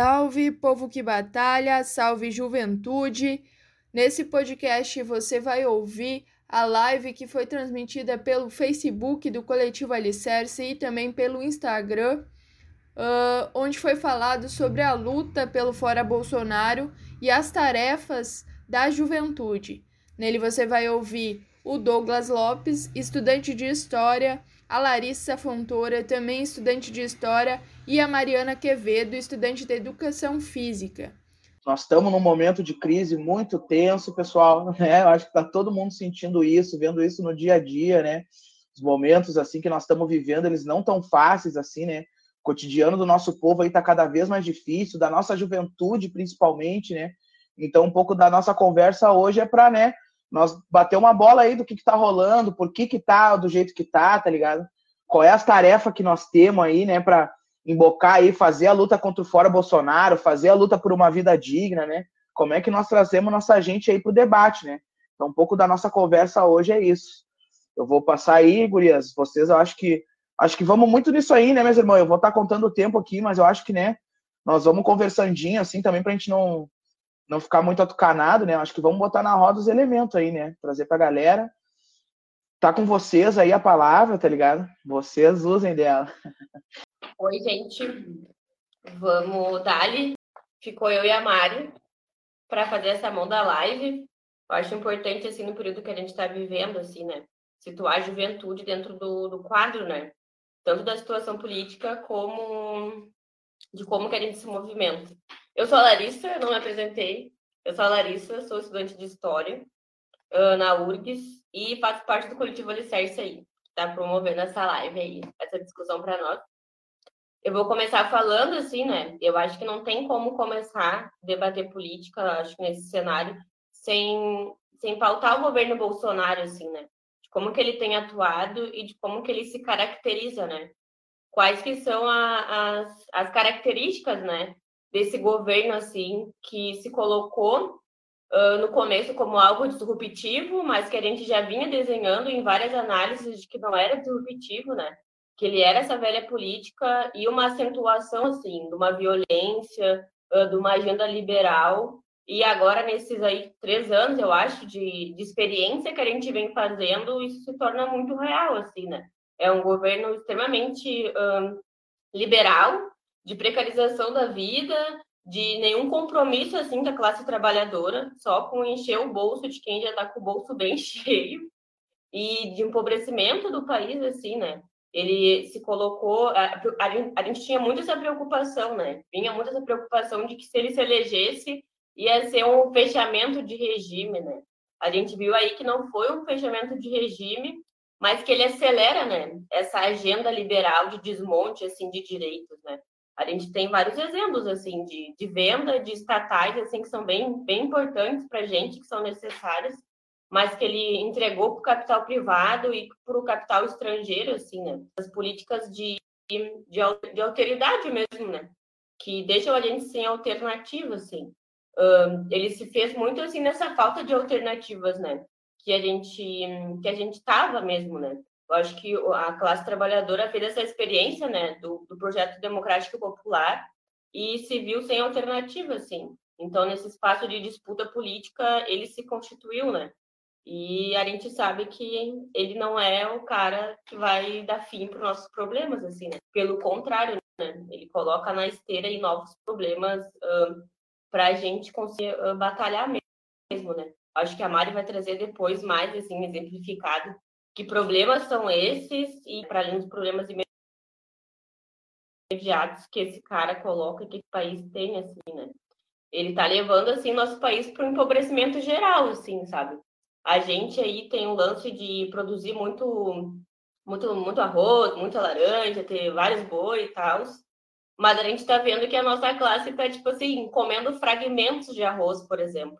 salve, povo que batalha, salve juventude. Nesse podcast você vai ouvir a live que foi transmitida pelo Facebook do Coletivo Alicerce e também pelo Instagram, uh, onde foi falado sobre a luta pelo Fora Bolsonaro e as tarefas da juventude. Nele você vai ouvir o Douglas Lopes, estudante de História, a Larissa Fontoura, também estudante de História, e a Mariana Quevedo, estudante de Educação Física. Nós estamos num momento de crise muito tenso, pessoal. Né? Eu acho que está todo mundo sentindo isso, vendo isso no dia a dia, né? Os momentos assim que nós estamos vivendo, eles não tão fáceis assim, né? O cotidiano do nosso povo aí está cada vez mais difícil, da nossa juventude principalmente, né? Então, um pouco da nossa conversa hoje é para, né, nós bater uma bola aí do que, que tá rolando, por que que tá do jeito que tá, tá ligado? Qual é as tarefas que nós temos aí, né, para embocar aí, fazer a luta contra o fora Bolsonaro, fazer a luta por uma vida digna, né? Como é que nós trazemos nossa gente aí pro debate, né? Então, um pouco da nossa conversa hoje é isso. Eu vou passar aí, gurias, vocês, eu acho que acho que vamos muito nisso aí, né, meus irmãos? Eu vou estar tá contando o tempo aqui, mas eu acho que, né, nós vamos conversandinho assim também pra gente não não ficar muito atucanado, né? Acho que vamos botar na roda os elementos aí, né? Trazer pra galera. Tá com vocês aí a palavra, tá ligado? Vocês usem dela. Oi, gente. Vamos dali. Ficou eu e a Mari para fazer essa mão da live. Eu acho importante, assim, no período que a gente está vivendo, assim, né? Situar a juventude dentro do, do quadro, né? Tanto da situação política como de como que a gente se movimenta. Eu sou a Larissa, não me apresentei. Eu sou a Larissa, sou estudante de História uh, na URGS e faço parte do coletivo Alicerce aí, que está promovendo essa live aí, essa discussão para nós. Eu vou começar falando assim, né? Eu acho que não tem como começar a debater política, acho que nesse cenário, sem, sem pautar o governo Bolsonaro, assim, né? De como que ele tem atuado e de como que ele se caracteriza, né? Quais que são a, as, as características, né? Desse governo assim que se colocou uh, no começo como algo disruptivo, mas que a gente já vinha desenhando em várias análises de que não era disruptivo, né? Que ele era essa velha política e uma acentuação assim de uma violência, uh, de uma agenda liberal. E agora nesses aí três anos, eu acho, de, de experiência que a gente vem fazendo, isso se torna muito real, assim, né? É um governo extremamente uh, liberal, de precarização da vida, de nenhum compromisso assim da classe trabalhadora, só com encher o bolso de quem já está com o bolso bem cheio e de empobrecimento do país assim, né? Ele se colocou, a, a, gente tinha muito essa preocupação, né? Vinha muito essa preocupação de que se ele se elegesse ia ser um fechamento de regime, né? A gente viu aí que não foi um fechamento de regime, mas que ele acelera, né? Essa agenda liberal de desmonte assim de direitos, né? A gente tem vários exemplos assim de, de venda de estatais assim que são bem, bem importantes para a gente, que são necessárias, mas que ele entregou para o capital privado e para o capital estrangeiro, assim, né? As políticas de, de, de alteridade mesmo, né? Que deixam a gente sem alternativa, assim. Um, ele se fez muito assim nessa falta de alternativas, né? Que a gente que a gente estava mesmo, né? Eu acho que a classe trabalhadora fez essa experiência, né, do, do projeto democrático popular e se viu sem alternativa, assim. Então, nesse espaço de disputa política, ele se constituiu, né? E a gente sabe que ele não é o cara que vai dar fim para os nossos problemas, assim, né? Pelo contrário, né? Ele coloca na esteira novos problemas uh, para a gente conseguir uh, batalhar mesmo, né? Acho que a Mari vai trazer depois mais, assim, exemplificado que problemas são esses e para além dos problemas imediatos que esse cara coloca que o país tem assim, né? Ele está levando assim nosso país para um empobrecimento geral, assim, sabe? A gente aí tem o lance de produzir muito muito muito arroz, muita laranja, ter vários boi e tal. Mas a gente está vendo que a nossa classe está, tipo assim, comendo fragmentos de arroz, por exemplo.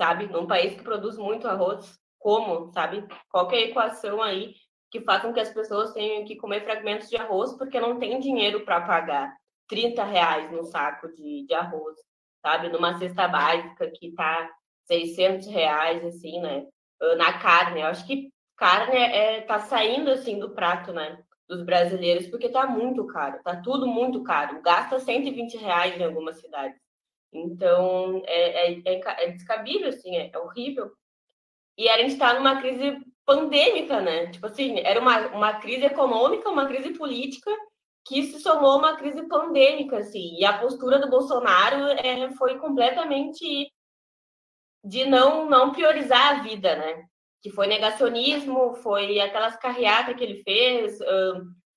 Sabe? Num país que produz muito arroz, como, sabe? Qualquer equação aí que faça com que as pessoas tenham que comer fragmentos de arroz porque não tem dinheiro para pagar 30 reais no saco de, de arroz, sabe? Numa cesta básica que tá 600 reais, assim, né? Ah, na carne. Eu acho que carne é, tá saindo, assim, do prato, né? dos brasileiros, porque está muito caro, está tudo muito caro. Gasta 120 reais em algumas cidades. Então, é, é, é, é descabível, assim, é, é, horrível. E a gente está numa crise pandêmica, né? Tipo assim, era uma, uma crise econômica, uma crise política, que se somou uma crise pandêmica, assim. E a postura do Bolsonaro é, foi completamente de não, não priorizar a vida, né? Que foi negacionismo, foi aquelas carreatas que ele fez,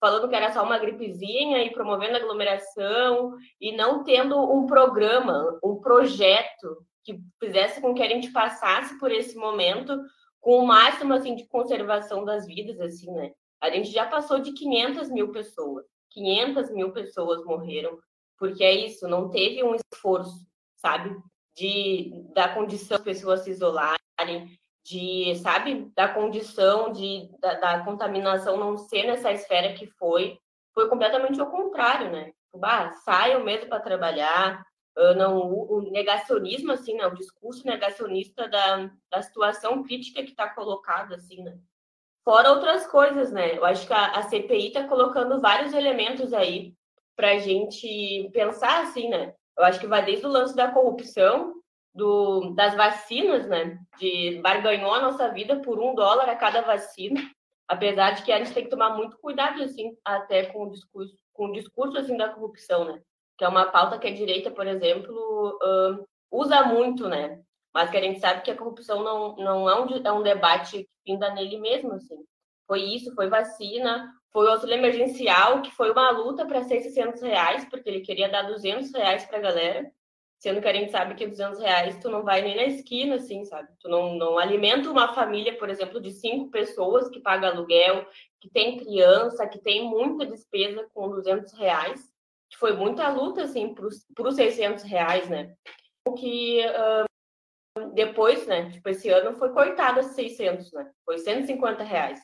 falando que era só uma gripezinha e promovendo aglomeração e não tendo um programa, um projeto que fizesse com que a gente passasse por esse momento com o máximo assim de conservação das vidas, assim, né? A gente já passou de 500 mil pessoas, 500 mil pessoas morreram, porque é isso, não teve um esforço, sabe, de da condição das pessoas se isolarem, de, sabe, da condição de, da, da, contaminação não ser nessa esfera que foi, foi completamente o contrário, né? Tipo, bah, saiam mesmo para trabalhar, não, o, o, negacionismo, assim, né? O discurso negacionista da, da situação crítica que está colocada, assim, né? Fora outras coisas, né? Eu acho que a, a CPI está colocando vários elementos aí para a gente pensar, assim, né? Eu acho que vai desde o lance da corrupção, do, das vacinas, né? De barganhou a nossa vida por um dólar a cada vacina, apesar de que a gente tem que tomar muito cuidado, assim, até com o discurso, com o discurso assim da corrupção, né? Que é uma pauta que a direita, por exemplo, usa muito, né? Mas que a gente sabe que a corrupção não, não é, um, é um debate que nele mesmo, assim. Foi isso, foi vacina, foi o auxílio emergencial, que foi uma luta para ser 600 reais, porque ele queria dar 200 reais para a galera sendo que a gente sabe que 200 reais tu não vai nem na esquina, assim, sabe? Tu não, não alimenta uma família, por exemplo, de cinco pessoas que paga aluguel, que tem criança, que tem muita despesa com 200 reais. Foi muita luta, assim, para os 600 reais, né? O que uh, depois, né, tipo, esse ano foi cortado a 600, né? Foi 150 reais.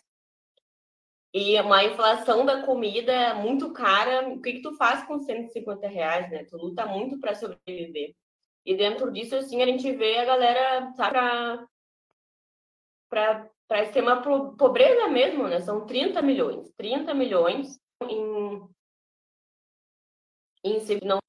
E uma inflação da comida é muito cara. O que, que tu faz com 150 reais, né? Tu luta muito para sobreviver. E dentro disso, assim, a gente vê a galera para para extrema pobreza mesmo, né? São 30 milhões. 30 milhões em, em não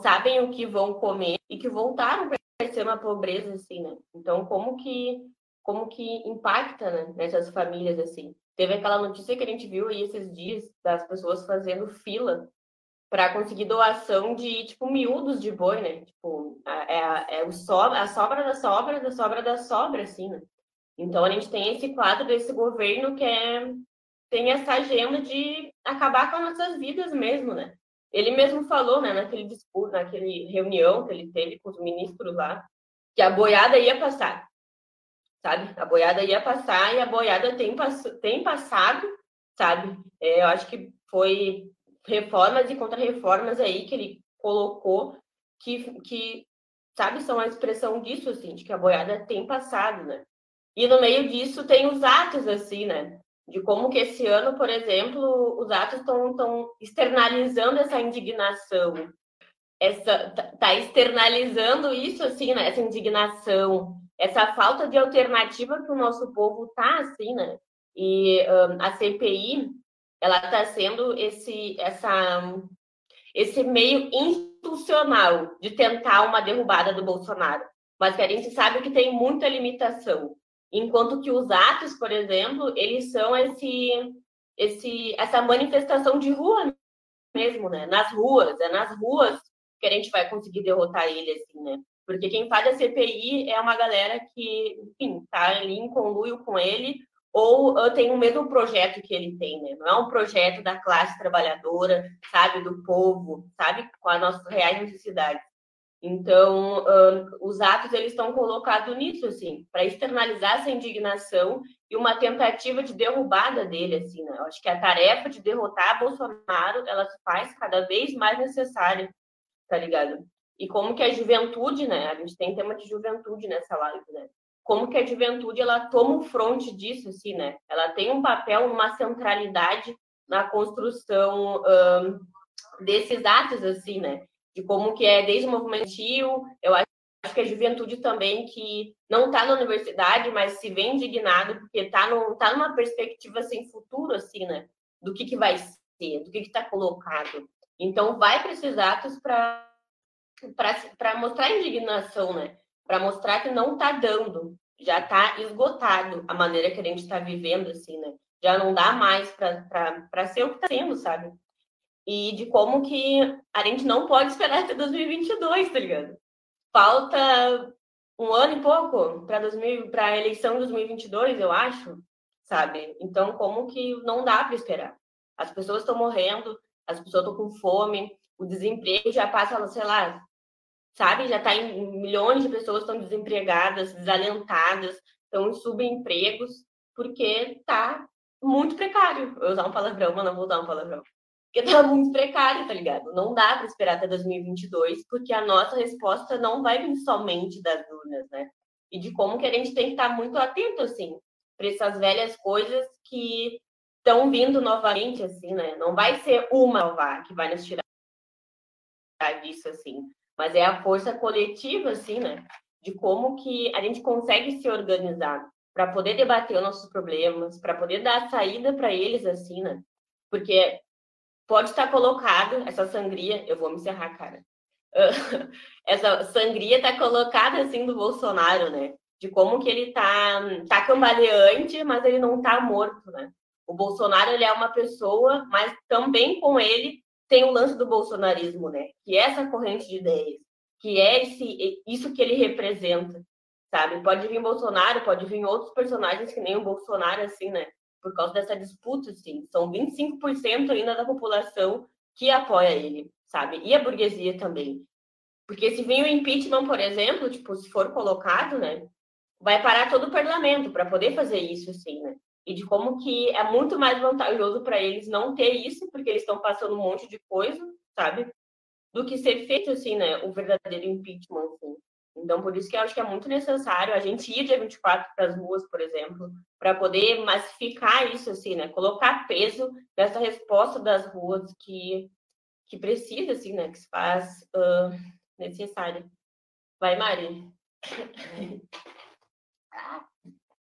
sabem o que vão comer e que voltaram para extrema pobreza, assim, né? Então, como que como que impacta né, nessas famílias assim. Teve aquela notícia que a gente viu aí esses dias das pessoas fazendo fila para conseguir doação de tipo miúdos de boi, né? Tipo, é, é o sobra, a sobra da sobra da sobra da sobra, assim, né? Então a gente tem esse quadro desse governo que é tem essa agenda de acabar com as nossas vidas mesmo, né? Ele mesmo falou, né, naquele discurso, naquele reunião que ele teve com os ministros lá, que a boiada ia passar sabe? A boiada ia passar e a boiada tem, pass tem passado, sabe? É, eu acho que foi reformas e contra-reformas aí que ele colocou que, que, sabe, são a expressão disso, assim, de que a boiada tem passado, né? E no meio disso tem os atos, assim, né? De como que esse ano, por exemplo, os atos estão externalizando essa indignação, essa tá, tá externalizando isso, assim, né? Essa indignação, essa falta de alternativa que o nosso povo tá assim, né? E um, a CPI ela está sendo esse essa esse meio institucional de tentar uma derrubada do Bolsonaro, mas que a gente sabe que tem muita limitação. Enquanto que os atos, por exemplo, eles são esse esse essa manifestação de rua mesmo, né? Nas ruas, é nas ruas que a gente vai conseguir derrotar ele assim, né? Porque quem faz a CPI é uma galera que, enfim, está ali em conluio com ele ou tem o mesmo projeto que ele tem, né? Não é um projeto da classe trabalhadora, sabe, do povo, sabe, com as nossas reais necessidades. Então, os atos eles estão colocados nisso, assim, para externalizar essa indignação e uma tentativa de derrubada dele, assim, né? Eu acho que a tarefa de derrotar Bolsonaro, ela se faz cada vez mais necessária, tá ligado? e como que a juventude, né? A gente tem tema de juventude nessa live, né? Como que a juventude ela toma o fronte disso, assim, né? Ela tem um papel, uma centralidade na construção um, desses atos, assim, né? De como que é desde o movimento eu acho acho que a juventude também que não está na universidade, mas se vê indignado porque está tá numa perspectiva sem futuro, assim, né? Do que, que vai ser, do que está colocado. Então, vai para esses atos para mostrar indignação, né? Para mostrar que não está dando, já está esgotado a maneira que a gente está vivendo, assim, né? Já não dá mais para ser o que está sendo, sabe? E de como que a gente não pode esperar até 2022, tá ligado? Falta um ano e pouco para a eleição de 2022, eu acho, sabe? Então, como que não dá para esperar? As pessoas estão morrendo, as pessoas estão com fome, o desemprego já passa, sei lá, sabe? Já está em milhões de pessoas estão desempregadas, desalentadas, estão em subempregos, porque está muito precário. Eu usar um palavrão, mas não vou usar um palavrão. Porque está muito precário, tá ligado? Não dá para esperar até 2022, porque a nossa resposta não vai vir somente das urnas, né? E de como que a gente tem que estar tá muito atento, assim, para essas velhas coisas que estão vindo novamente, assim, né? Não vai ser uma nova que vai nos tirar disso, assim, mas é a força coletiva, assim, né? De como que a gente consegue se organizar para poder debater os nossos problemas, para poder dar saída para eles, assim, né? Porque pode estar colocado essa sangria, eu vou me encerrar, cara. essa sangria está colocada assim do Bolsonaro, né? De como que ele tá, tá cambaleante, mas ele não tá morto, né? O Bolsonaro ele é uma pessoa, mas também com ele tem o lance do bolsonarismo, né? Que é essa corrente de ideias, que é esse, isso que ele representa, sabe? Pode vir Bolsonaro, pode vir outros personagens que nem o Bolsonaro, assim, né? Por causa dessa disputa, assim. São 25% ainda da população que apoia ele, sabe? E a burguesia também. Porque se vir o impeachment, por exemplo, tipo, se for colocado, né? Vai parar todo o parlamento para poder fazer isso, assim, né? e de como que é muito mais vantajoso para eles não ter isso, porque eles estão passando um monte de coisa, sabe? Do que ser feito, assim, né? O verdadeiro impeachment, assim. Então, por isso que eu acho que é muito necessário a gente ir dia 24 para as ruas, por exemplo, para poder massificar isso, assim, né? Colocar peso nessa resposta das ruas que, que precisa, assim, né? Que se faz uh, necessária. Vai, Mari.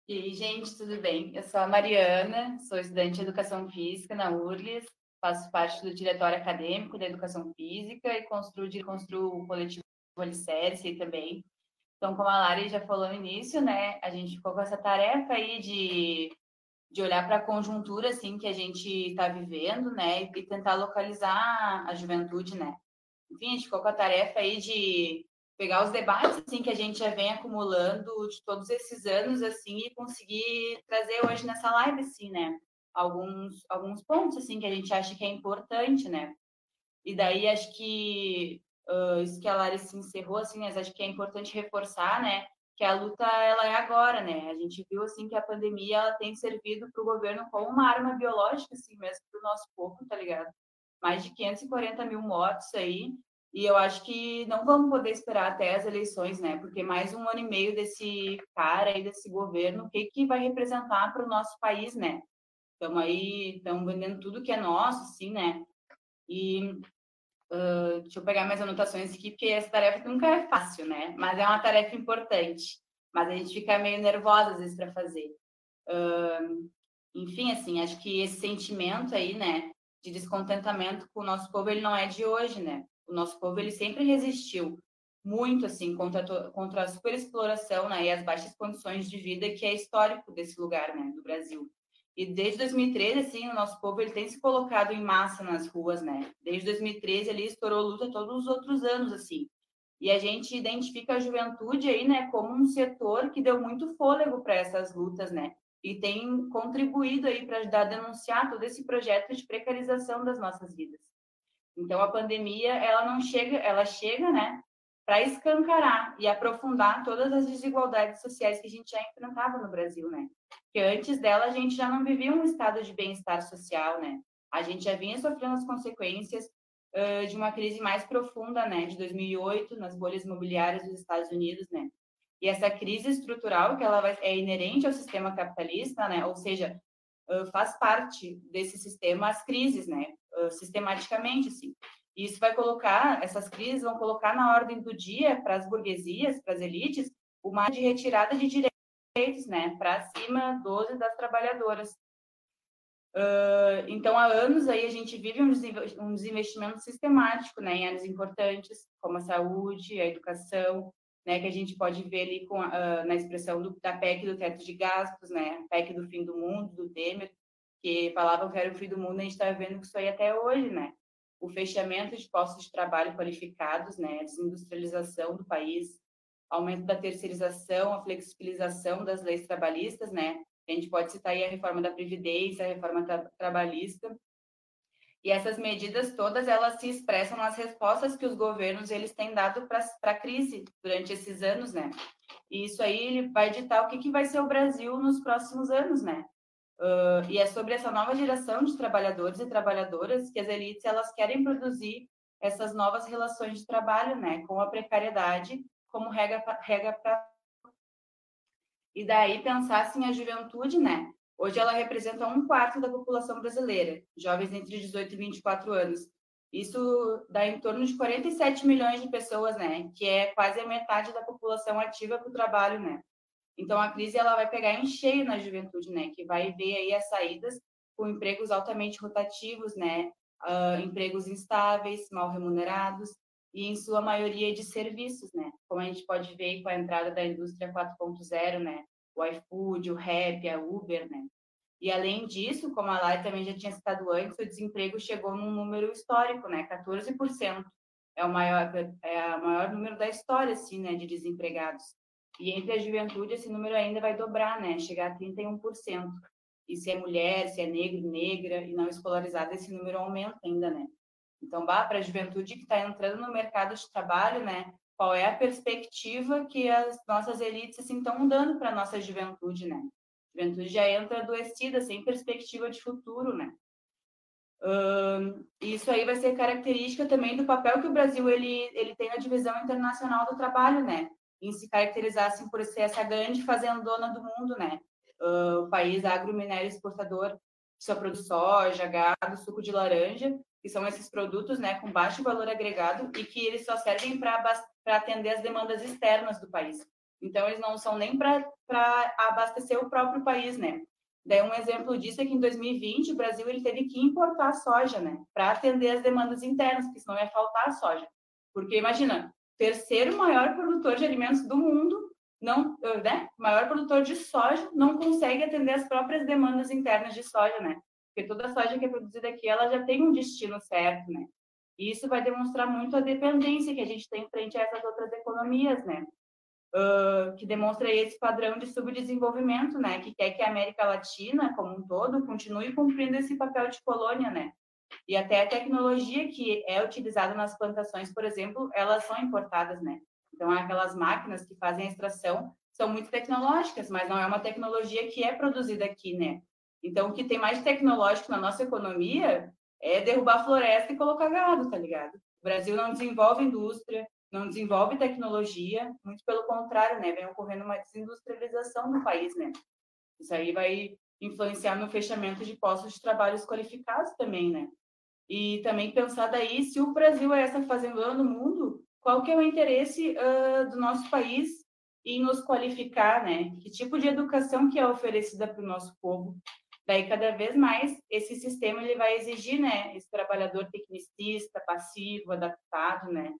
E aí, gente, tudo bem? Eu sou a Mariana, sou estudante de Educação Física na URLS, faço parte do Diretório Acadêmico da Educação Física e construo, construo o coletivo Alicerce também. Então, como a Lari já falou no início, né, a gente ficou com essa tarefa aí de, de olhar para a conjuntura, assim, que a gente está vivendo, né, e tentar localizar a juventude, né. Enfim, a gente ficou com a tarefa aí de pegar os debates assim que a gente já vem acumulando de todos esses anos assim e conseguir trazer hoje nessa live assim, né? Alguns alguns pontos assim que a gente acha que é importante, né? E daí acho que uh, isso que a Larissa encerrou assim, mas acho que é importante reforçar, né? Que a luta ela é agora, né? A gente viu assim que a pandemia ela tem servido para o governo como uma arma biológica assim mesmo para o nosso povo, tá ligado? Mais de 540 mil mortos aí e eu acho que não vamos poder esperar até as eleições, né? Porque mais um ano e meio desse cara aí, desse governo, o que, que vai representar para o nosso país, né? Estamos aí, estamos vendendo tudo que é nosso, assim, né? E uh, deixa eu pegar minhas anotações aqui, porque essa tarefa nunca é fácil, né? Mas é uma tarefa importante. Mas a gente fica meio nervosa às vezes para fazer. Uh, enfim, assim, acho que esse sentimento aí, né, de descontentamento com o nosso povo, ele não é de hoje, né? o nosso povo ele sempre resistiu muito assim contra, contra a superexploração né, e as baixas condições de vida que é histórico desse lugar, né, do Brasil. E desde 2013, assim, o nosso povo ele tem se colocado em massa nas ruas, né? Desde 2013 ele estourou luta todos os outros anos, assim. E a gente identifica a juventude aí, né, como um setor que deu muito fôlego para essas lutas, né? E tem contribuído aí para ajudar a denunciar todo esse projeto de precarização das nossas vidas. Então a pandemia ela não chega, ela chega, né, para escancarar e aprofundar todas as desigualdades sociais que a gente já enfrentava no Brasil, né? Que antes dela a gente já não vivia um estado de bem-estar social, né? A gente já vinha sofrendo as consequências uh, de uma crise mais profunda, né, de 2008 nas bolhas imobiliárias dos Estados Unidos, né? E essa crise estrutural que ela vai, é inerente ao sistema capitalista, né? Ou seja, uh, faz parte desse sistema as crises, né? sistematicamente, assim. E isso vai colocar, essas crises vão colocar na ordem do dia para as burguesias, para as elites, uma de retirada de direitos, né, para cima dos das trabalhadoras. Uh, então, há anos aí a gente vive um desinvestimento sistemático né, em áreas importantes, como a saúde, a educação, né, que a gente pode ver ali com, uh, na expressão do, da PEC do teto de gastos, né, PEC do fim do mundo, do Temer, que falavam que era o fim do mundo, a gente está vendo que isso aí até hoje, né? O fechamento de postos de trabalho qualificados, né, a desindustrialização do país, aumento da terceirização, a flexibilização das leis trabalhistas, né, a gente pode citar aí a reforma da Previdência, a reforma tra trabalhista. E essas medidas todas, elas se expressam nas respostas que os governos eles têm dado para a crise durante esses anos, né? E isso aí vai ditar o que, que vai ser o Brasil nos próximos anos, né? Uh, e é sobre essa nova geração de trabalhadores e trabalhadoras que as elites elas querem produzir essas novas relações de trabalho, né? Com a precariedade como regra, regra para e daí pensar assim a juventude, né? Hoje ela representa um quarto da população brasileira, jovens entre 18 e 24 anos. Isso dá em torno de 47 milhões de pessoas, né? Que é quase a metade da população ativa para o trabalho, né? Então a crise ela vai pegar em cheio na juventude, né? Que vai ver aí as saídas com empregos altamente rotativos, né? Uh, empregos instáveis, mal remunerados, e em sua maioria de serviços, né? Como a gente pode ver com a entrada da indústria 4.0, né? O iFood, o Rap, a Uber, né? E além disso, como a Lari também já tinha citado antes, o desemprego chegou num número histórico, né? 14%. É o maior é o maior número da história assim, né, de desempregados. E entre a juventude esse número ainda vai dobrar, né? Chegar a 31%. E se é mulher, se é negro, negra e não escolarizada, esse número aumenta ainda, né? Então, para a juventude que está entrando no mercado de trabalho, né? Qual é a perspectiva que as nossas elites assim estão dando para a nossa juventude, né? A juventude já entra adoecida, sem perspectiva de futuro, né? Isso aí vai ser característica também do papel que o Brasil ele, ele tem na divisão internacional do trabalho, né? Em se caracterizar assim, por ser essa grande fazendona do mundo, né? Uh, o país agrominério exportador que só produz soja, gado, suco de laranja, que são esses produtos né, com baixo valor agregado e que eles só servem para atender as demandas externas do país. Então, eles não são nem para abastecer o próprio país, né? Daí, um exemplo disso é que em 2020 o Brasil ele teve que importar soja, né? Para atender as demandas internas, porque senão ia faltar soja. Porque, imagina, terceiro maior produtor de alimentos do mundo, não, né? Maior produtor de soja, não consegue atender as próprias demandas internas de soja, né? porque toda a soja que é produzida aqui, ela já tem um destino certo, né? E isso vai demonstrar muito a dependência que a gente tem frente a essas outras economias, né? Uh, que demonstra esse padrão de subdesenvolvimento, né? Que quer que a América Latina, como um todo, continue cumprindo esse papel de colônia, né? E até a tecnologia que é utilizada nas plantações, por exemplo, elas são importadas, né? Então, aquelas máquinas que fazem a extração são muito tecnológicas, mas não é uma tecnologia que é produzida aqui, né? Então, o que tem mais tecnológico na nossa economia é derrubar floresta e colocar gado, tá ligado? O Brasil não desenvolve indústria, não desenvolve tecnologia, muito pelo contrário, né? Vem ocorrendo uma desindustrialização no país, né? Isso aí vai influenciar no fechamento de postos de trabalho qualificados também, né? E também pensar daí, se o Brasil é essa fazenda no mundo, qual que é o interesse uh, do nosso país em nos qualificar, né? Que tipo de educação que é oferecida para o nosso povo? Daí, cada vez mais, esse sistema ele vai exigir, né, esse trabalhador tecnicista, passivo, adaptado, né,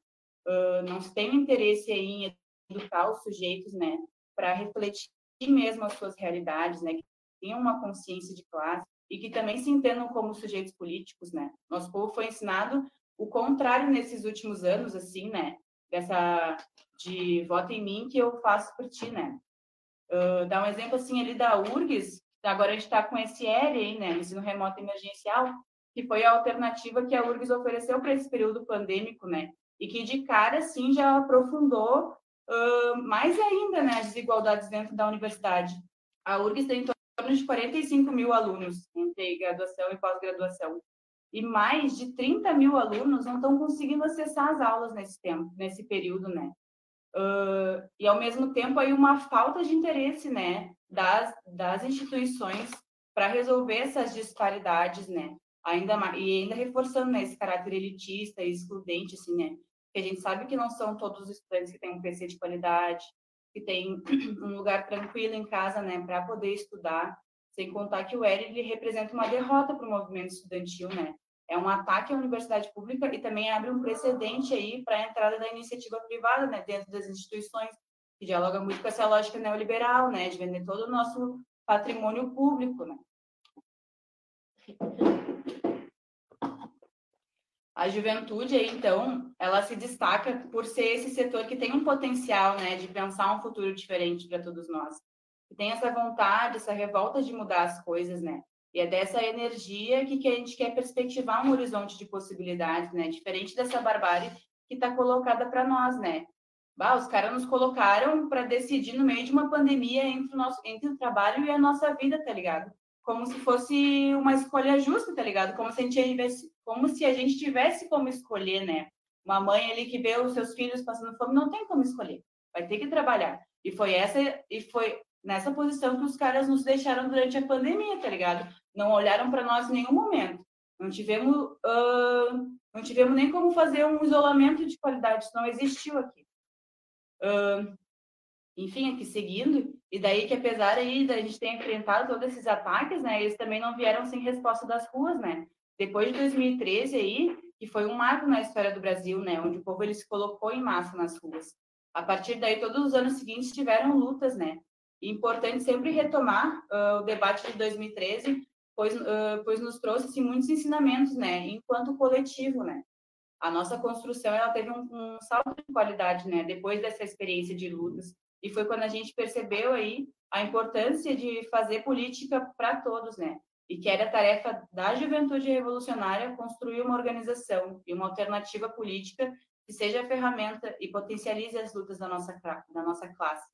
uh, não se tem interesse em educar os sujeitos, né, para refletir mesmo as suas realidades, né, que tenham uma consciência de classe e que também se entendam como sujeitos políticos, né. Nosso povo foi ensinado o contrário nesses últimos anos, assim, né, dessa de voto em mim que eu faço por ti, né. Uh, dá um exemplo assim ali da URGS, Agora a gente está com esse ERE, né, ensino remoto emergencial, que foi a alternativa que a URGS ofereceu para esse período pandêmico, né, e que de cara, sim, já aprofundou uh, mais ainda, né, as desigualdades dentro da universidade. A URGS tem em torno de 45 mil alunos entre graduação e pós-graduação, e mais de 30 mil alunos não estão conseguindo acessar as aulas nesse tempo, nesse período, né. Uh, e ao mesmo tempo aí uma falta de interesse, né, das, das instituições para resolver essas disparidades, né? ainda mais, e ainda reforçando né, esse caráter elitista e excludente, assim, né? Porque a gente sabe que não são todos os estudantes que têm um PC de qualidade, que tem um lugar tranquilo em casa, né, para poder estudar, sem contar que o ERI ele representa uma derrota para o movimento estudantil, né? É um ataque à universidade pública e também abre um precedente aí para a entrada da iniciativa privada, né, dentro das instituições, que dialoga muito com essa lógica neoliberal, né, de vender todo o nosso patrimônio público, né? A juventude, então, ela se destaca por ser esse setor que tem um potencial, né, de pensar um futuro diferente para todos nós. Que tem essa vontade, essa revolta de mudar as coisas, né? E é dessa energia que, que a gente quer perspectivar um horizonte de possibilidades, né? Diferente dessa barbárie que está colocada para nós, né? Bah, os caras nos colocaram para decidir no meio de uma pandemia entre o, nosso, entre o trabalho e a nossa vida, tá ligado? Como se fosse uma escolha justa, tá ligado? Como se a gente tivesse, como se a gente tivesse como escolher, né? Uma mãe ali que vê os seus filhos passando fome não tem como escolher, vai ter que trabalhar. E foi essa e foi nessa posição que os caras nos deixaram durante a pandemia, tá ligado? Não olharam para nós em nenhum momento. Não tivemos, uh, não tivemos nem como fazer um isolamento de qualidade, isso não existiu aqui. Uh, enfim, aqui seguindo, e daí que apesar aí da gente ter enfrentado todos esses ataques, né, eles também não vieram sem resposta das ruas, né? Depois de 2013 aí, que foi um marco na história do Brasil, né, onde o povo ele se colocou em massa nas ruas. A partir daí, todos os anos seguintes tiveram lutas, né? E importante sempre retomar uh, o debate de 2013, pois, uh, pois nos trouxe assim, muitos ensinamentos, né, enquanto coletivo, né? A nossa construção ela teve um, um salto de qualidade, né, depois dessa experiência de lutas. E foi quando a gente percebeu aí a importância de fazer política para todos, né? E que era a tarefa da juventude revolucionária construir uma organização e uma alternativa política que seja ferramenta e potencialize as lutas da nossa, da nossa classe.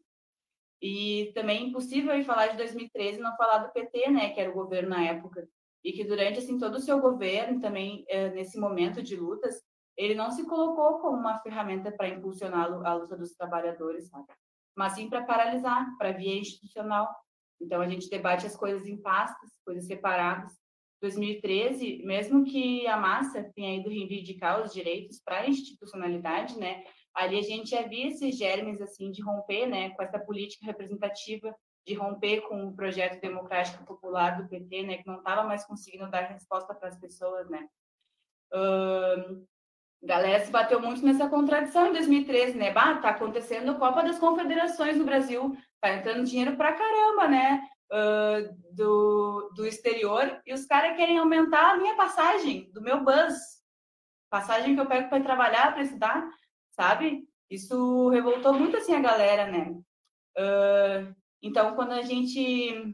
E também é impossível falar de 2013 e não falar do PT, né, que era o governo na época, e que durante assim todo o seu governo, também é, nesse momento de lutas, ele não se colocou como uma ferramenta para impulsionar a luta dos trabalhadores, sabe? Mas sim para paralisar, para via institucional. Então a gente debate as coisas em pastas, coisas separadas. 2013, mesmo que a massa tenha ido reivindicar os direitos para a institucionalidade, né, ali a gente havia esses germes assim de romper, né, com essa política representativa, de romper com o projeto democrático popular do PT, né, que não estava mais conseguindo dar resposta para as pessoas, né. Galera se bateu muito nessa contradição em 2013, né? Bah, tá acontecendo a Copa das Confederações no Brasil, tá entrando dinheiro pra caramba, né? Uh, do, do exterior, e os caras querem aumentar a minha passagem, do meu bus. Passagem que eu pego para trabalhar, para estudar, sabe? Isso revoltou muito assim a galera, né? Uh, então, quando a gente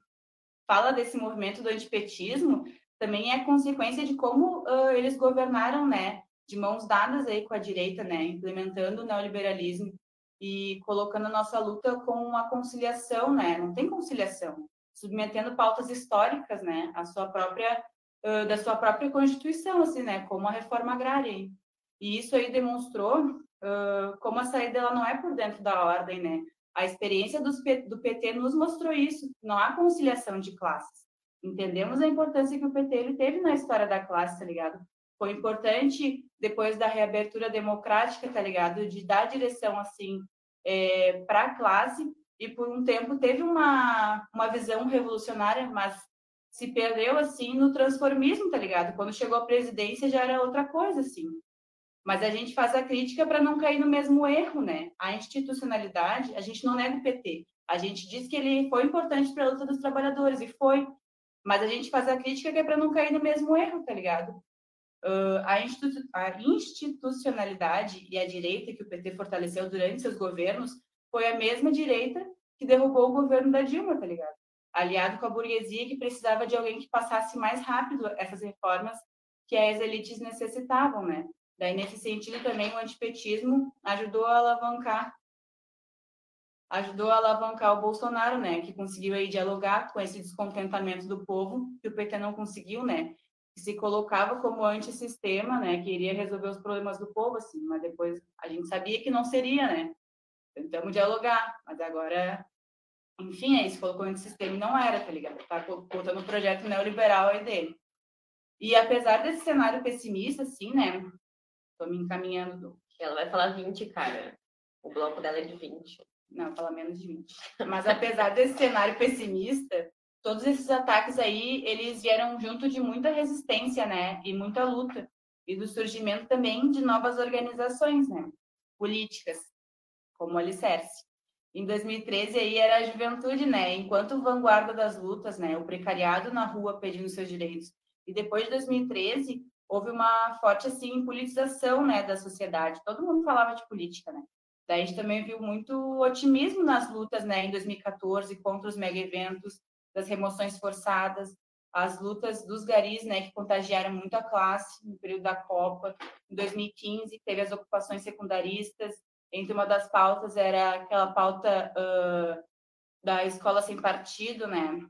fala desse movimento do antipetismo, também é consequência de como uh, eles governaram, né? De mãos dadas aí com a direita, né, implementando o neoliberalismo e colocando a nossa luta com uma conciliação, né, não tem conciliação, submetendo pautas históricas, né, a sua própria uh, da sua própria constituição, assim, né, como a reforma agrária. E isso aí demonstrou uh, como a saída ela não é por dentro da ordem, né. A experiência dos, do PT nos mostrou isso, não há conciliação de classes. Entendemos a importância que o PT ele teve na história da classe, tá ligado? foi importante depois da reabertura democrática, tá ligado? De dar direção assim é, para a classe e por um tempo teve uma uma visão revolucionária, mas se perdeu assim no transformismo, tá ligado? Quando chegou à presidência já era outra coisa assim. Mas a gente faz a crítica para não cair no mesmo erro, né? A institucionalidade, a gente não nega o PT. A gente diz que ele foi importante para a luta dos trabalhadores e foi, mas a gente faz a crítica que é para não cair no mesmo erro, tá ligado? Uh, a, institu a, institucionalidade e a direita que o PT fortaleceu durante seus governos foi a mesma direita que derrubou o governo da Dilma, tá ligado? Aliado com a burguesia que precisava de alguém que passasse mais rápido essas reformas que as elites necessitavam, né? Daí, nesse sentido, também o antipetismo ajudou a alavancar ajudou a alavancar o Bolsonaro, né, que conseguiu aí dialogar com esse descontentamento do povo que o PT não conseguiu, né, que se colocava como antissistema, né, que iria resolver os problemas do povo, assim, mas depois a gente sabia que não seria, né? Tentamos dialogar, mas agora, enfim, aí se colocou antissistema e não era, tá ligado? Tá botando o projeto neoliberal aí dele. E apesar desse cenário pessimista, assim, né? Tô me encaminhando. Ela vai falar 20, cara. O bloco dela é de 20. Não, fala menos de 20. Mas apesar desse cenário pessimista, todos esses ataques aí, eles vieram junto de muita resistência, né? E muita luta. E do surgimento também de novas organizações, né? Políticas, como o Alicerce. Em 2013 aí era a juventude, né? Enquanto vanguarda das lutas, né? O precariado na rua pedindo seus direitos. E depois de 2013 houve uma forte assim politização, né, da sociedade. Todo mundo falava de política, né? Daí a gente também viu muito otimismo nas lutas, né, em 2014 contra os mega eventos, das remoções forçadas, as lutas dos garis, né, que contagiaram muito a classe no período da Copa. Em 2015 teve as ocupações secundaristas. Entre uma das pautas era aquela pauta uh, da escola sem partido, né?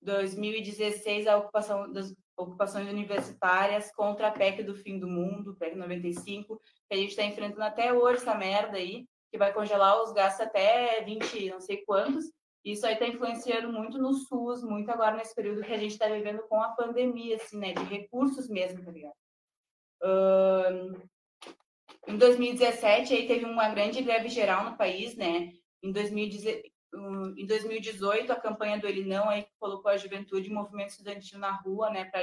2016 a ocupação das ocupações universitárias contra a PEC do fim do mundo, PEC 95, que a gente está enfrentando até hoje essa merda aí, que vai congelar os gastos até 20, não sei quantos. Isso aí está influenciando muito no SUS, muito agora nesse período que a gente está vivendo com a pandemia, assim, né, de recursos mesmo, tá ligado? Uh, em 2017 aí teve uma grande greve geral no país, né? Em 2017 em 2018, a campanha do Ele Não aí colocou a juventude e movimento estudantil na rua, né, para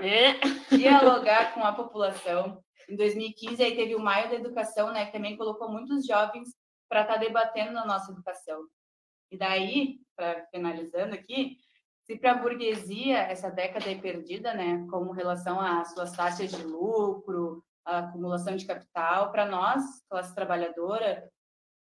é. dialogar com a população. Em 2015, aí teve o Maio da Educação, né, que também colocou muitos jovens para estar tá debatendo na nossa educação. E daí, para finalizando aqui, se para a burguesia essa década é perdida, né, como relação às suas taxas de lucro, a acumulação de capital, para nós, classe trabalhadora,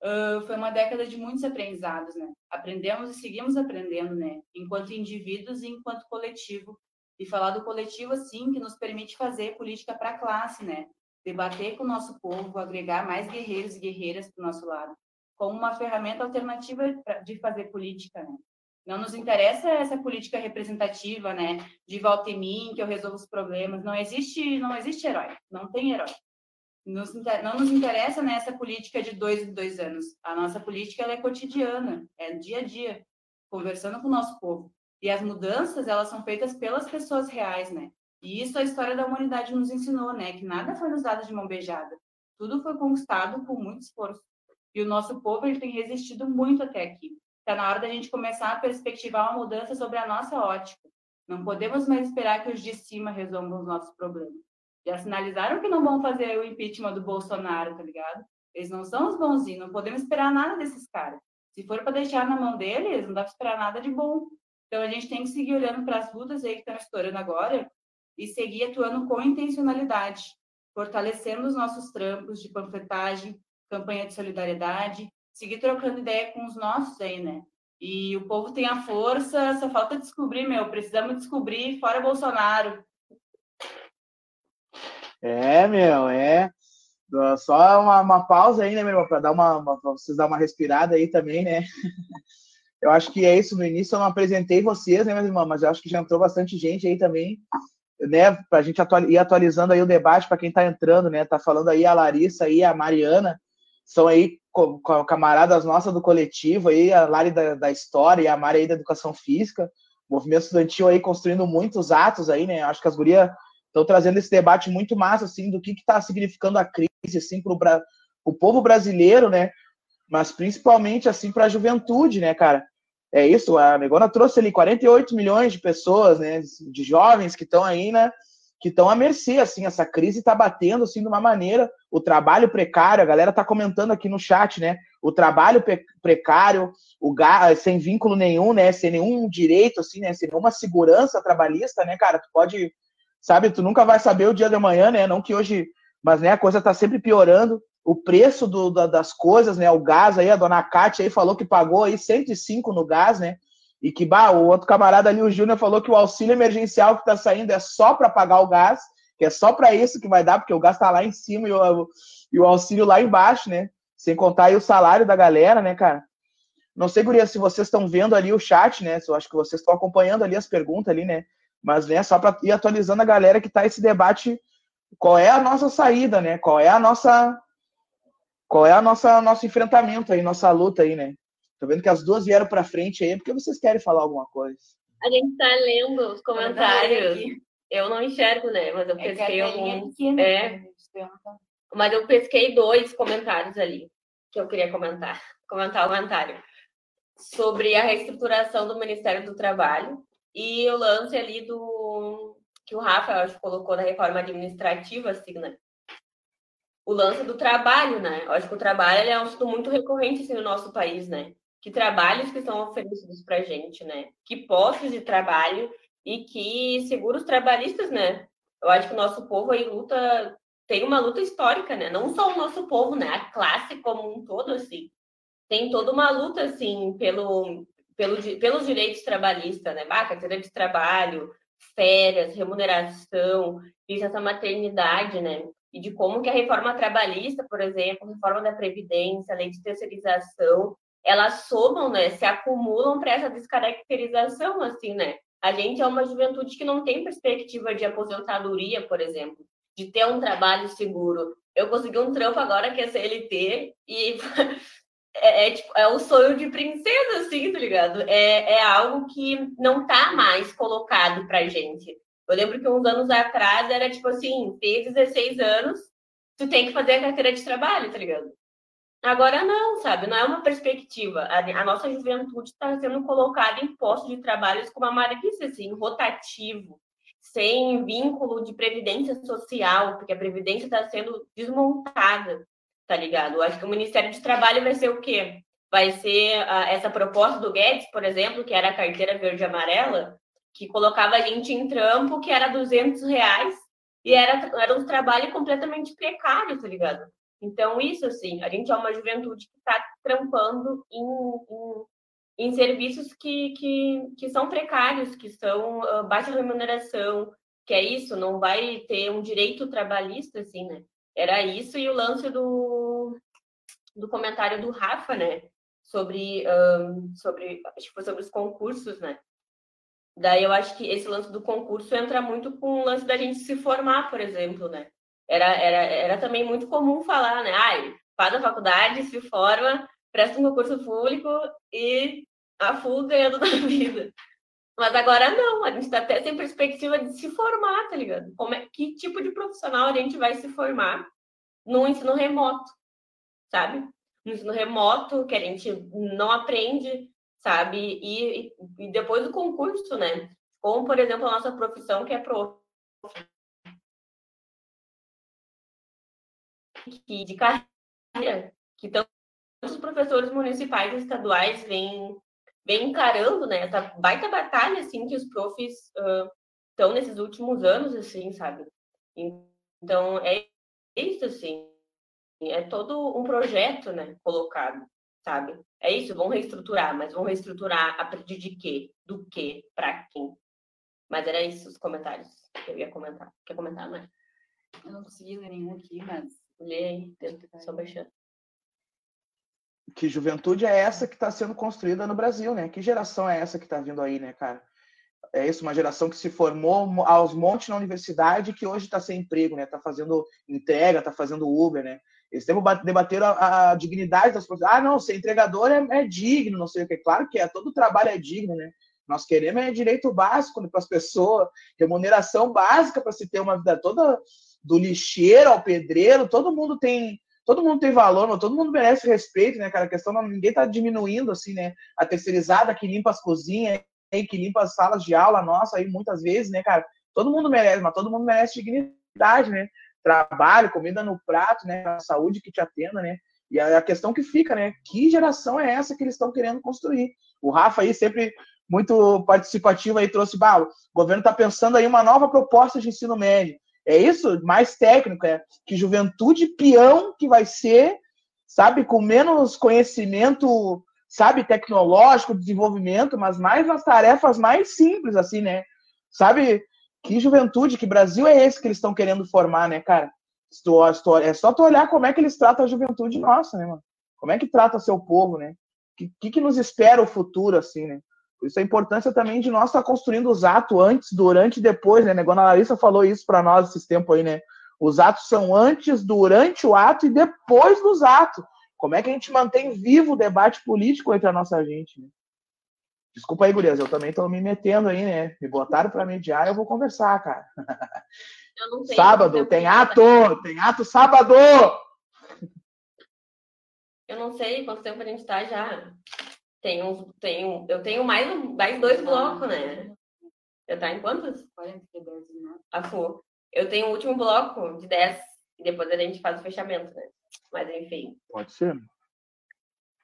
uh, foi uma década de muitos aprendizados, né? Aprendemos e seguimos aprendendo, né? Enquanto indivíduos e enquanto coletivo. E falar do coletivo, assim, que nos permite fazer política para a classe, né? Debater com o nosso povo, agregar mais guerreiros e guerreiras para o nosso lado, como uma ferramenta alternativa de fazer política, né? Não nos interessa essa política representativa, né? De volta em mim, que eu resolvo os problemas. Não existe, não existe herói. Não tem herói nos, não nos interessa nessa política de dois em dois anos. A nossa política ela é cotidiana, é dia a dia, conversando com o nosso povo. E as mudanças, elas são feitas pelas pessoas reais, né? E isso a história da humanidade nos ensinou, né? Que nada foi nos dado de mão beijada. Tudo foi conquistado com muito esforço. E o nosso povo ele tem resistido muito até aqui. Está na hora da gente começar a perspectivar uma mudança sobre a nossa ótica. Não podemos mais esperar que os de cima resolvam os nossos problemas já sinalizaram que não vão fazer o impeachment do Bolsonaro, tá ligado? Eles não são os bonzinhos, não podemos esperar nada desses caras. Se for para deixar na mão deles, não dá para esperar nada de bom. Então a gente tem que seguir olhando para as lutas aí que estão estourando agora e seguir atuando com intencionalidade, fortalecendo os nossos trampos de panfletagem, campanha de solidariedade, seguir trocando ideia com os nossos aí, né? E o povo tem a força, só falta descobrir, meu, precisamos descobrir fora Bolsonaro, é, meu, é. Só uma, uma pausa aí, né, meu irmão, para dar uma, uma vocês dar uma respirada aí também, né? Eu acho que é isso. No início eu não apresentei vocês, né, meus irmãos, mas eu acho que já entrou bastante gente aí também, né, para a gente ir atualizando aí o debate para quem está entrando, né? Tá falando aí a Larissa e a Mariana, são aí camaradas nossas do coletivo aí, a Lari da, da História e a Mari aí da Educação Física, movimento estudantil aí construindo muitos atos aí, né? Acho que as gurias Estão trazendo esse debate muito massa, assim, do que está significando a crise, assim, para o povo brasileiro, né? Mas principalmente, assim, para a juventude, né, cara? É isso, a Negona trouxe ali 48 milhões de pessoas, né, de jovens que estão aí, né, que estão à mercê, assim, essa crise está batendo, assim, de uma maneira, o trabalho precário, a galera está comentando aqui no chat, né, o trabalho precário, o sem vínculo nenhum, né, sem nenhum direito, assim, né, sem nenhuma segurança trabalhista, né, cara, tu pode sabe? Tu nunca vai saber o dia de amanhã, né? Não que hoje, mas né, a coisa tá sempre piorando. O preço do, da, das coisas, né? O gás aí, a dona Kátia aí falou que pagou aí 105 no gás, né? E que, bah, o outro camarada ali, o Júnior, falou que o auxílio emergencial que tá saindo é só para pagar o gás, que é só para isso que vai dar, porque o gás tá lá em cima e o, e o auxílio lá embaixo, né? Sem contar aí o salário da galera, né, cara? Não sei, Guria, se vocês estão vendo ali o chat, né? Eu acho que vocês estão acompanhando ali as perguntas ali, né? Mas, né, só para ir atualizando a galera que está esse debate, qual é a nossa saída, né? Qual é a nossa qual é a nossa nosso enfrentamento aí, nossa luta aí, né? Tô vendo que as duas vieram para frente aí, porque vocês querem falar alguma coisa. A gente está lendo os comentários. eu não enxergo, né? Mas eu pesquei é. Pequena, é. né? Mas eu pesquei dois comentários ali que eu queria comentar. Comentar o comentário. Sobre a reestruturação do Ministério do Trabalho e o lance ali do. que o Rafa, acho, colocou na reforma administrativa, assim, né? O lance do trabalho, né? Eu acho que o trabalho é um assunto muito recorrente assim, no nosso país, né? Que trabalhos que são oferecidos para gente, né? Que postos de trabalho e que seguros trabalhistas, né? Eu acho que o nosso povo aí luta, tem uma luta histórica, né? Não só o nosso povo, né? A classe como um todo, assim, tem toda uma luta, assim, pelo, pelo, pelos direitos trabalhistas, né? Ah, carteira de trabalho, férias, remuneração, licença maternidade, né? E de como que a reforma trabalhista, por exemplo, reforma da Previdência, lei de terceirização, elas somam, né? Se acumulam para essa descaracterização, assim, né? A gente é uma juventude que não tem perspectiva de aposentadoria, por exemplo, de ter um trabalho seguro. Eu consegui um trampo agora que é CLT e é, é, tipo, é o sonho de princesa, assim, tá ligado? É, é algo que não tá mais colocado pra gente. Eu lembro que uns anos atrás era tipo assim, ter 16 anos, tu tem que fazer a carteira de trabalho, tá ligado? Agora não, sabe? Não é uma perspectiva. A, a nossa juventude está sendo colocada em postos de trabalhos com uma maluquice, assim, rotativo, sem vínculo de previdência social, porque a previdência está sendo desmontada, tá ligado? Eu acho que o Ministério de Trabalho vai ser o quê? Vai ser uh, essa proposta do Guedes, por exemplo, que era a carteira verde e amarela, que colocava a gente em trampo, que era 200 reais, e era, era um trabalho completamente precário, tá ligado? Então, isso, assim, a gente é uma juventude que está trampando em, em, em, serviços que, que, que são precários, que são uh, baixa remuneração, que é isso, não vai ter um direito trabalhista, assim, né? Era isso e o lance do, do comentário do Rafa, né? Sobre, um, sobre, acho que foi sobre os concursos, né? Daí eu acho que esse lance do concurso entra muito com o lance da gente se formar, por exemplo, né? Era, era, era também muito comum falar, né? Ai, faz a faculdade, se forma, presta um concurso público e a full ganhando da vida. Mas agora não, a gente está até sem perspectiva de se formar, tá ligado? Como é, que tipo de profissional a gente vai se formar no ensino remoto, sabe? No ensino remoto, que a gente não aprende, sabe? E, e depois do concurso, né? Como, por exemplo, a nossa profissão, que é prof, que, de carreira que tantos professores municipais e estaduais vêm, vêm encarando, né? Essa baita batalha, assim, que os profs estão uh, nesses últimos anos, assim, sabe? Então, é isso, assim. É todo um projeto, né, colocado, sabe? É isso, vão reestruturar, mas vão reestruturar a partir de quê? Do quê? Para quem? Mas era isso os comentários que eu ia comentar. Quer comentar, mais? Eu não consegui ler nenhum aqui, mas Lê aí, só baixando. Que juventude é essa que está sendo construída no Brasil, né? Que geração é essa que está vindo aí, né, cara? É isso, uma geração que se formou aos montes na universidade que hoje está sem emprego, né? Está fazendo entrega, está fazendo Uber, né? Eles sempre debateram a, a, dignidade das pessoas. Ah, não, ser entregador é, é, digno, não sei o que. Claro que é, todo trabalho é digno, né? Nós queremos é direito básico para as pessoas, remuneração básica para se ter uma vida toda do lixeiro ao pedreiro, todo mundo tem todo mundo tem valor, mas todo mundo merece respeito, né, cara? A questão não, ninguém tá diminuindo assim, né? A terceirizada que limpa as cozinhas, que limpa as salas de aula nossa aí muitas vezes, né, cara? Todo mundo merece, mas todo mundo merece dignidade, né? Trabalho, comida no prato, né? A saúde que te atenda, né? E a questão que fica, né? Que geração é essa que eles estão querendo construir? O Rafa aí sempre muito participativo aí trouxe, bah, o governo está pensando aí uma nova proposta de ensino médio. É isso? Mais técnico, é que juventude peão que vai ser, sabe, com menos conhecimento, sabe, tecnológico, desenvolvimento, mas mais nas tarefas mais simples, assim, né? Sabe, que juventude, que Brasil é esse que eles estão querendo formar, né, cara? É só tu olhar como é que eles tratam a juventude nossa, né, mano? Como é que trata seu povo, né? O que, que nos espera o futuro, assim, né? Isso a importância também de nós estar construindo os atos antes, durante e depois, né? Quando a Larissa falou isso para nós esses tempos aí, né? Os atos são antes, durante o ato e depois dos atos. Como é que a gente mantém vivo o debate político entre a nossa gente? Né? Desculpa aí, gurias, eu também tô me metendo aí, né? Me botaram para mediar, eu vou conversar, cara. sábado, tem ato! Tem ato sábado! Eu não sei quanto tempo a gente tá já. Tem um, tem um, eu tenho mais, mais dois blocos, né? Eu tá em quantos? 42, né? A FU. Eu tenho o último bloco de 10 e depois a gente faz o fechamento, né? Mas enfim. Pode ser.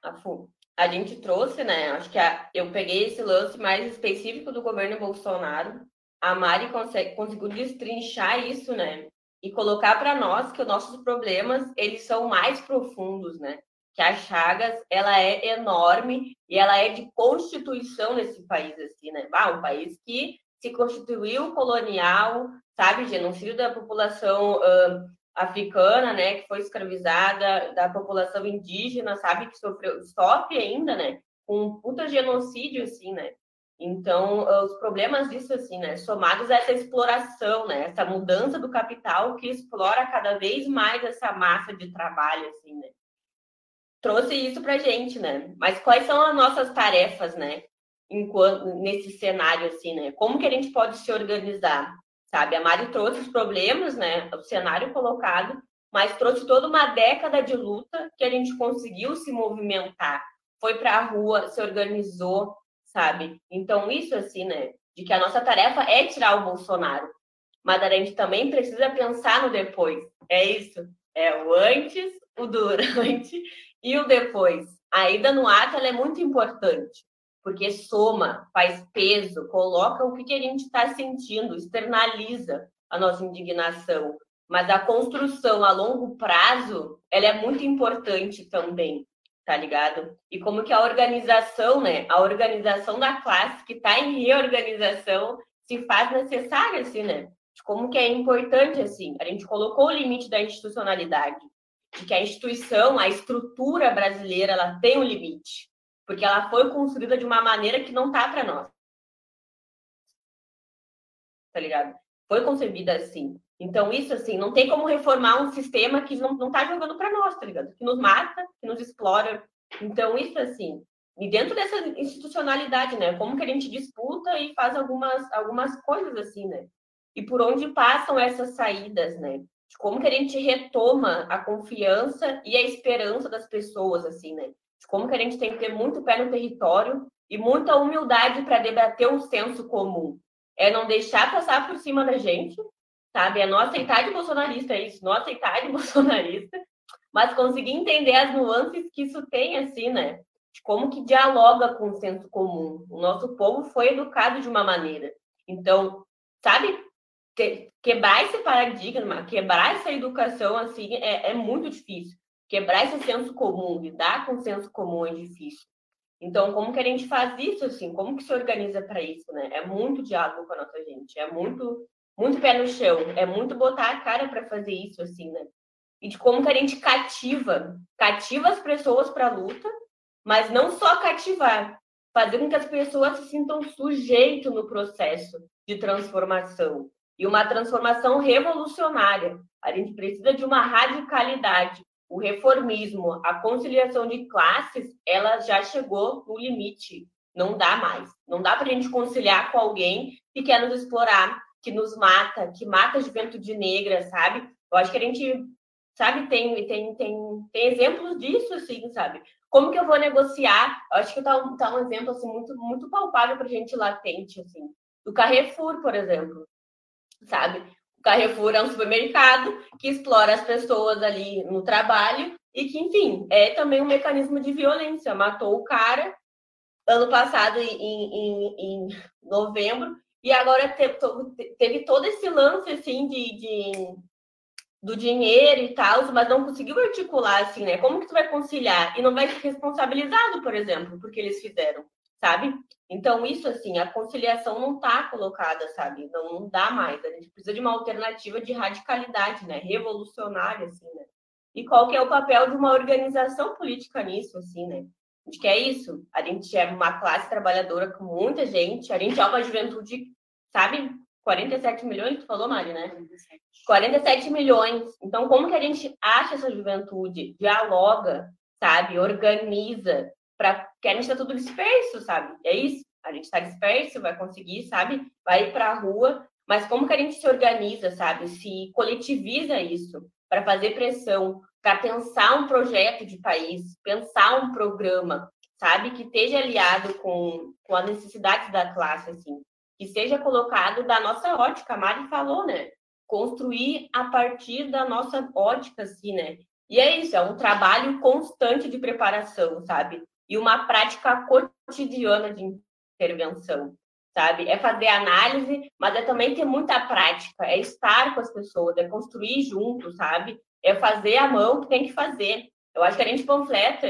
A FU. A gente trouxe, né? Acho que a, eu peguei esse lance mais específico do governo Bolsonaro. A Mari consegue, conseguiu destrinchar isso, né? E colocar para nós que os nossos problemas, eles são mais profundos, né? Que a Chagas ela é enorme e ela é de constituição nesse país assim, né? Ah, um país que se constituiu colonial, sabe, genocídio da população uh, africana, né, que foi escravizada, da população indígena, sabe, que sofreu, sofre ainda, né, com um puta genocídio assim, né? Então, os problemas disso, assim, né, somados a essa exploração, né, essa mudança do capital que explora cada vez mais essa massa de trabalho, assim, né trouxe isso para gente, né? Mas quais são as nossas tarefas, né? Enquanto, nesse cenário, assim, né? Como que a gente pode se organizar, sabe? A Mari trouxe os problemas, né? O cenário colocado, mas trouxe toda uma década de luta que a gente conseguiu se movimentar. Foi para a rua, se organizou, sabe? Então, isso, assim, né? De que a nossa tarefa é tirar o Bolsonaro. Mas a gente também precisa pensar no depois. É isso. É o antes, o durante e o depois. A ida no ato é muito importante, porque soma, faz peso, coloca o que, que a gente está sentindo, externaliza a nossa indignação. Mas a construção a longo prazo, ela é muito importante também, tá ligado? E como que a organização, né? A organização da classe que está em reorganização se faz necessária, assim, né? Como que é importante, assim. A gente colocou o limite da institucionalidade de que a instituição, a estrutura brasileira, ela tem um limite, porque ela foi construída de uma maneira que não tá para nós. Tá ligado? Foi concebida assim. Então, isso, assim, não tem como reformar um sistema que não, não tá jogando para nós, tá ligado? Que nos mata, que nos explora. Então, isso, assim, e dentro dessa institucionalidade, né? Como que a gente disputa e faz algumas, algumas coisas assim, né? E por onde passam essas saídas, né? De como que a gente retoma a confiança e a esperança das pessoas, assim, né? De como que a gente tem que ter muito pé no território e muita humildade para debater o senso comum. É não deixar passar por cima da gente, sabe? É não aceitar de bolsonarista é isso, não aceitar de bolsonarista, mas conseguir entender as nuances que isso tem, assim, né? De como que dialoga com o senso comum. O nosso povo foi educado de uma maneira. Então, sabe? Quebrar esse paradigma, quebrar essa educação, assim, é, é muito difícil. Quebrar esse senso comum, lidar com o senso comum é difícil. Então, como que a gente faz isso, assim? Como que se organiza para isso, né? É muito diálogo com a nossa gente, é muito, muito pé no chão, é muito botar a cara para fazer isso, assim, né? E de como que a gente cativa, cativa as pessoas para a luta, mas não só cativar, fazer com que as pessoas se sintam sujeito no processo de transformação, e uma transformação revolucionária. A gente precisa de uma radicalidade. O reformismo, a conciliação de classes, ela já chegou no limite. Não dá mais. Não dá para a gente conciliar com alguém que quer nos explorar, que nos mata, que mata a juventude negra, sabe? Eu acho que a gente, sabe, tem, tem, tem, tem exemplos disso, assim, sabe? Como que eu vou negociar? Eu acho que tá tá um exemplo, assim, muito, muito palpável para a gente latente, assim. Do Carrefour, por exemplo sabe? O Carrefour é um supermercado que explora as pessoas ali no trabalho e que, enfim, é também um mecanismo de violência. Matou o cara ano passado, em, em, em novembro, e agora teve, todo esse lance, assim, de, de do dinheiro e tal, mas não conseguiu articular, assim, né? Como que tu vai conciliar? E não vai ser responsabilizado, por exemplo, porque eles fizeram, sabe? Então, isso, assim, a conciliação não está colocada, sabe? Não, não dá mais. A gente precisa de uma alternativa de radicalidade, né? Revolucionária, assim, né? E qual que é o papel de uma organização política nisso, assim, né? A gente quer isso. A gente é uma classe trabalhadora com muita gente. A gente é uma juventude, sabe? 47 milhões, tu falou, Mari, né? 47. 47 milhões. Então, como que a gente acha essa juventude? Dialoga, sabe? Organiza, para que a gente está tudo disperso, sabe? É isso. A gente está disperso, vai conseguir, sabe? Vai para a rua, mas como que a gente se organiza, sabe? Se coletiviza isso para fazer pressão, para pensar um projeto de país, pensar um programa, sabe? Que esteja aliado com, com as necessidades da classe, assim. Que seja colocado da nossa ótica, a Mari falou, né? Construir a partir da nossa ótica, assim, né? E é isso, é um trabalho constante de preparação, sabe? E uma prática cotidiana de intervenção, sabe? É fazer análise, mas é também ter muita prática, é estar com as pessoas, é construir junto, sabe? É fazer a mão que tem que fazer. Eu acho que a gente panfleta,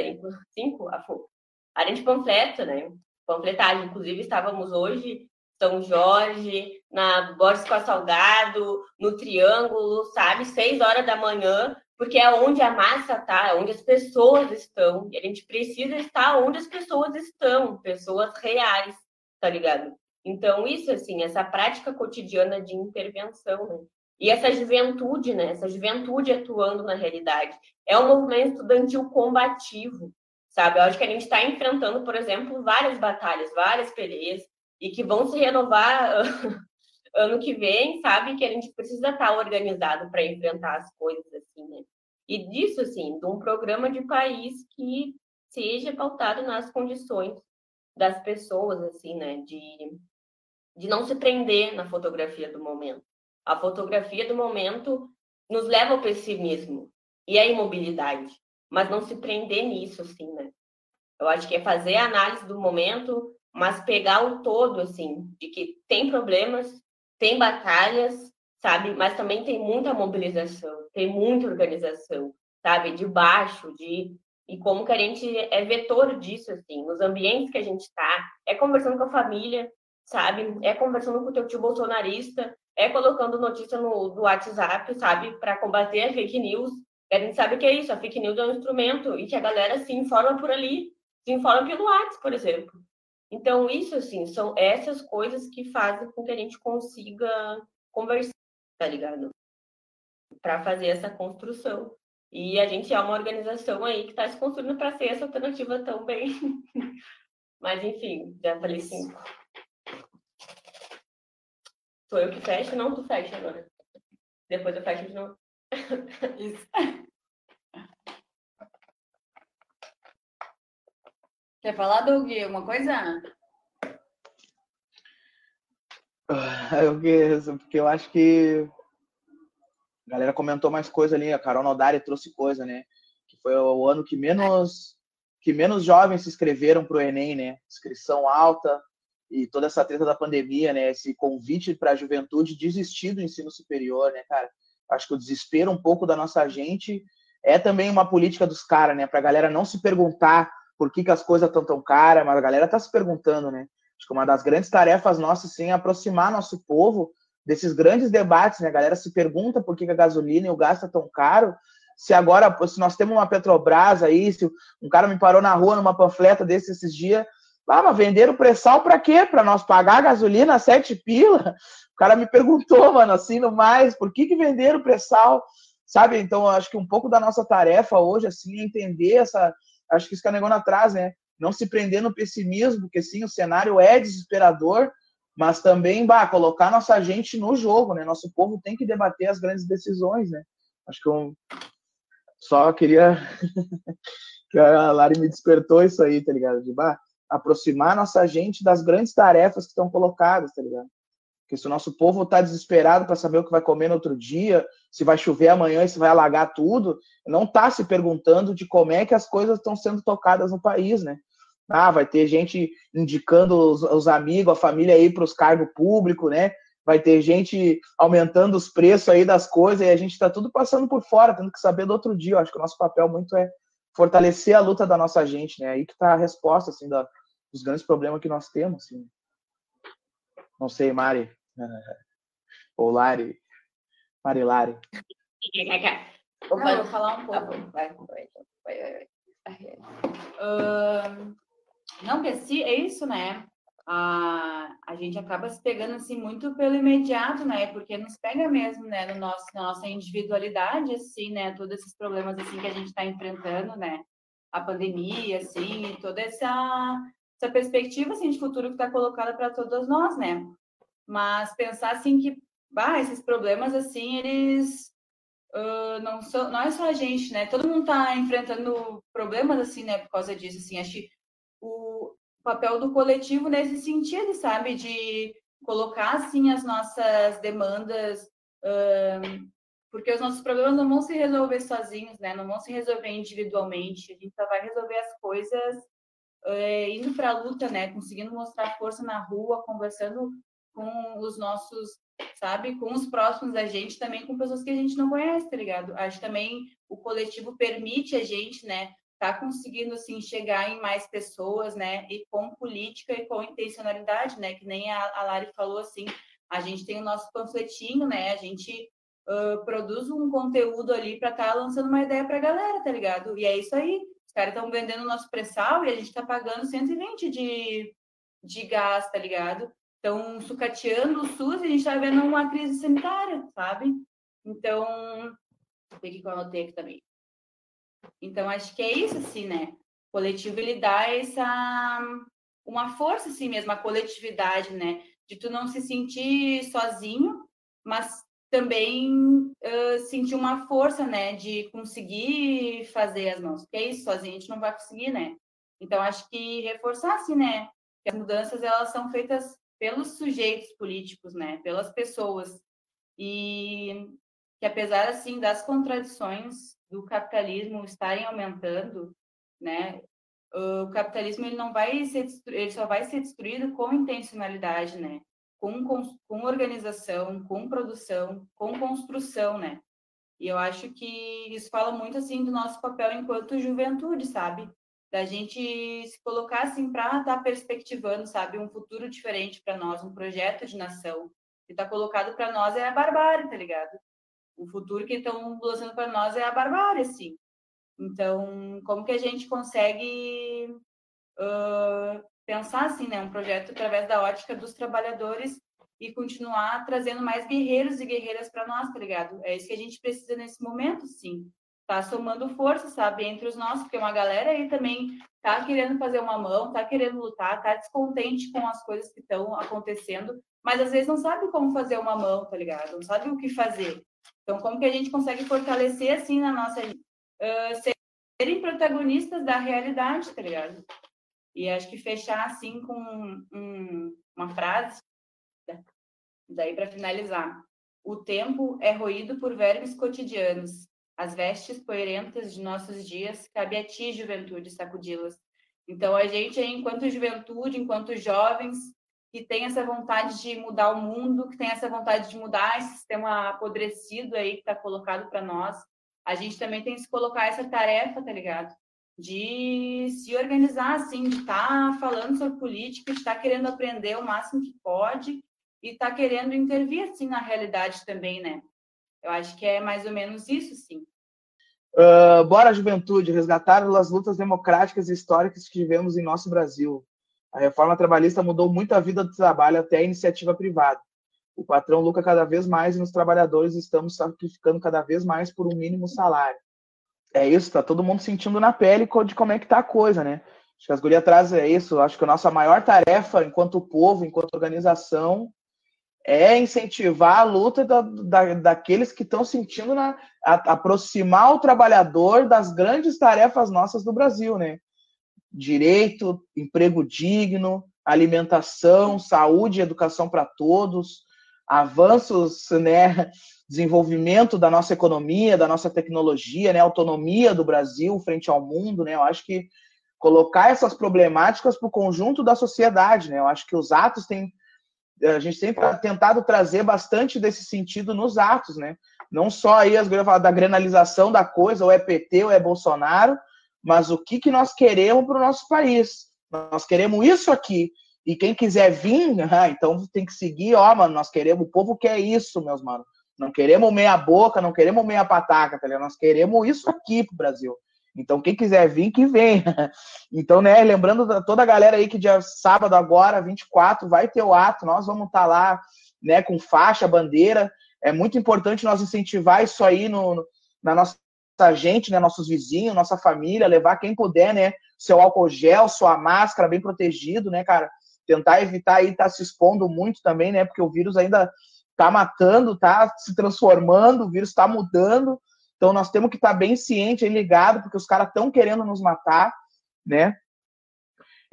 cinco, a gente panfleta, né? Panfletagem, inclusive estávamos hoje São Jorge, na Borges com a Salgado, no Triângulo, sabe? Seis horas da manhã, porque é onde a massa está, é onde as pessoas estão. E a gente precisa estar onde as pessoas estão, pessoas reais, tá ligado? Então, isso, assim, essa prática cotidiana de intervenção, né? E essa juventude, né? Essa juventude atuando na realidade. É um movimento estudantil combativo, sabe? Eu acho que a gente está enfrentando, por exemplo, várias batalhas, várias peleas, e que vão se renovar ano que vem, sabe? Que a gente precisa estar tá organizado para enfrentar as coisas, assim, né? E disso, assim, de um programa de país que seja pautado nas condições das pessoas, assim, né? De de não se prender na fotografia do momento. A fotografia do momento nos leva ao pessimismo e à imobilidade, mas não se prender nisso, assim, né? Eu acho que é fazer a análise do momento, mas pegar o todo, assim, de que tem problemas, tem batalhas, sabe? Mas também tem muita mobilização, tem muita organização, sabe? De baixo, de e como que a gente é vetor disso, assim, nos ambientes que a gente está, é conversando com a família, sabe? É conversando com o teu tio bolsonarista, é colocando notícia no, no WhatsApp, sabe? Para combater a fake news. A gente sabe que é isso, a fake news é um instrumento e que a galera se informa por ali, se informa pelo WhatsApp, por exemplo. Então, isso, assim, são essas coisas que fazem com que a gente consiga conversar, tá ligado? Para fazer essa construção. E a gente é uma organização aí que está se construindo para ser essa alternativa também. Mas, enfim, já falei cinco. Sou eu que fecho? Não, tu fecha agora. Depois eu fecho de novo. Isso. Quer falar, Doug, alguma coisa? Ah, eu, porque eu acho que a galera comentou mais coisa ali, a Carol Nodari trouxe coisa, né? Que foi o ano que menos que menos jovens se inscreveram para o Enem, né? Inscrição alta, e toda essa treta da pandemia, né? Esse convite para a juventude desistir do ensino superior, né, cara? Acho que o desespero um pouco da nossa gente é também uma política dos caras, né? Para a galera não se perguntar por que, que as coisas estão tão caras, mas a galera tá se perguntando, né? Acho que uma das grandes tarefas nossas, sim, é aproximar nosso povo desses grandes debates, né? A galera se pergunta por que, a gasolina e o gás tá tão caro, se agora, se nós temos uma Petrobras aí, se um cara me parou na rua numa panfleta desse esses dias, ah, mas venderam pré-sal para quê? Para nós pagar a gasolina sete pila? O cara me perguntou, mano, assim, no mais, por que, que venderam pré-sal? Sabe? Então, acho que um pouco da nossa tarefa hoje, assim, é entender essa. Acho que isso que a Negona traz, né? Não se prender no pessimismo, porque sim, o cenário é desesperador, mas também, bah, colocar nossa gente no jogo, né? Nosso povo tem que debater as grandes decisões, né? Acho que eu só queria que a Lari me despertou isso aí, tá ligado? De, bah, aproximar nossa gente das grandes tarefas que estão colocadas, tá ligado? Porque se o nosso povo está desesperado para saber o que vai comer no outro dia, se vai chover amanhã e se vai alagar tudo, não está se perguntando de como é que as coisas estão sendo tocadas no país, né? Ah, vai ter gente indicando os, os amigos, a família aí para os cargos públicos, né? Vai ter gente aumentando os preços aí das coisas e a gente está tudo passando por fora, tendo que saber do outro dia. Eu acho que o nosso papel muito é fortalecer a luta da nossa gente, né? Aí que está a resposta, assim, da, dos grandes problemas que nós temos, assim. Não sei, Mari. Ou Lari. Mari Lari. Não, vou falar um pouco. Vai, vai, vai, vai. Uh, não, porque é isso, né? A, a gente acaba se pegando assim muito pelo imediato, né? Porque nos pega mesmo, né? No nosso, na nossa individualidade, assim, né? Todos esses problemas assim que a gente está enfrentando, né? A pandemia, assim, toda essa essa perspectiva assim, de futuro que está colocada para todas nós, né? Mas pensar assim que bah, esses problemas assim, eles uh, não são, não é só a gente, né? Todo mundo está enfrentando problemas assim, né? Por causa disso, assim, acho que o papel do coletivo nesse sentido, sabe, de colocar assim as nossas demandas, uh, porque os nossos problemas não vão se resolver sozinhos, né? Não vão se resolver individualmente. A gente só vai resolver as coisas uh, indo para a luta, né? Conseguindo mostrar força na rua, conversando com os nossos sabe? Com os próximos da gente, também com pessoas que a gente não conhece, tá ligado? Acho também o coletivo permite a gente, né, tá conseguindo assim chegar em mais pessoas, né? E com política e com intencionalidade, né? Que nem a, a Lari falou assim, a gente tem o nosso panfletinho, né? A gente uh, produz um conteúdo ali para estar tá lançando uma ideia para a galera, tá ligado? E é isso aí. Os caras estão vendendo o nosso pré-sal e a gente está pagando 120 de, de gás, tá ligado? estão sucateando o SUS e a gente está vendo uma crise sanitária, sabe? Então, peguei que eu anotei aqui também. Então, acho que é isso, assim, né? O coletivo, ele dá essa... Uma força, assim mesmo, a coletividade, né? De tu não se sentir sozinho, mas também uh, sentir uma força, né? De conseguir fazer as mãos. Porque é isso, sozinho a gente não vai conseguir, né? Então, acho que reforçar, assim, né? Que as mudanças, elas são feitas pelos sujeitos políticos, né, pelas pessoas. E que apesar assim das contradições do capitalismo estarem aumentando, né, o capitalismo ele não vai ser ele só vai ser destruído com intencionalidade, né? Com, com, com organização, com produção, com construção, né? E eu acho que isso fala muito assim do nosso papel enquanto juventude, sabe? da gente se colocar assim para estar tá perspectivando, sabe, um futuro diferente para nós, um projeto de nação que está colocado para nós é a barbárie, tá ligado? O futuro que estão lançando para nós é a barbárie, assim. Então, como que a gente consegue uh, pensar assim, né, um projeto através da ótica dos trabalhadores e continuar trazendo mais guerreiros e guerreiras para nós, tá ligado? É isso que a gente precisa nesse momento, sim tá somando força, sabe, entre os nossos, porque uma galera aí também tá querendo fazer uma mão, tá querendo lutar, tá descontente com as coisas que estão acontecendo, mas às vezes não sabe como fazer uma mão, tá ligado? Não sabe o que fazer. Então, como que a gente consegue fortalecer, assim, na nossa... Uh, serem protagonistas da realidade, tá ligado? E acho que fechar, assim, com um, uma frase, daí para finalizar. O tempo é roído por vermes cotidianos, as vestes poerentas de nossos dias, cabe a ti, juventude, sacudi-las. Então, a gente, enquanto juventude, enquanto jovens, que tem essa vontade de mudar o mundo, que tem essa vontade de mudar esse sistema apodrecido aí que está colocado para nós, a gente também tem que se colocar essa tarefa, tá ligado? De se organizar, assim, de estar tá falando sobre política, de estar tá querendo aprender o máximo que pode e estar tá querendo intervir, assim, na realidade também, né? Eu acho que é mais ou menos isso, sim. Uh, bora, juventude, resgatar as lutas democráticas e históricas que tivemos em nosso Brasil. A reforma trabalhista mudou muito a vida do trabalho até a iniciativa privada. O patrão lucra cada vez mais e nos trabalhadores estamos sacrificando cada vez mais por um mínimo salário. É isso, tá todo mundo sentindo na pele de como é que tá a coisa, né? Acho que as gurias trazem é isso. Acho que a nossa maior tarefa enquanto povo, enquanto organização, é incentivar a luta da, da, daqueles que estão sentindo na, a, aproximar o trabalhador das grandes tarefas nossas do Brasil, né? Direito, emprego digno, alimentação, saúde e educação para todos, avanços, né? Desenvolvimento da nossa economia, da nossa tecnologia, né? Autonomia do Brasil frente ao mundo, né? Eu acho que colocar essas problemáticas para o conjunto da sociedade, né? Eu acho que os atos têm a gente sempre tem tentado trazer bastante desse sentido nos atos, né? Não só aí as da granalização da coisa, ou é PT ou é Bolsonaro, mas o que, que nós queremos para o nosso país. Nós queremos isso aqui. E quem quiser vir, ah, então tem que seguir, ó, mano, nós queremos, o povo quer isso, meus mano. Não queremos meia boca, não queremos meia pataca, tá ligado? Nós queremos isso aqui pro Brasil. Então, quem quiser vir, que venha. Então, né, lembrando toda a galera aí que dia sábado agora, 24, vai ter o ato, nós vamos estar tá lá, né, com faixa, bandeira. É muito importante nós incentivar isso aí no, na nossa gente, né, nossos vizinhos, nossa família, levar quem puder, né, seu álcool gel, sua máscara bem protegido, né, cara? Tentar evitar aí estar tá se expondo muito também, né? Porque o vírus ainda tá matando, tá se transformando, o vírus está mudando. Então nós temos que estar tá bem ciente e ligado, porque os caras estão querendo nos matar, né?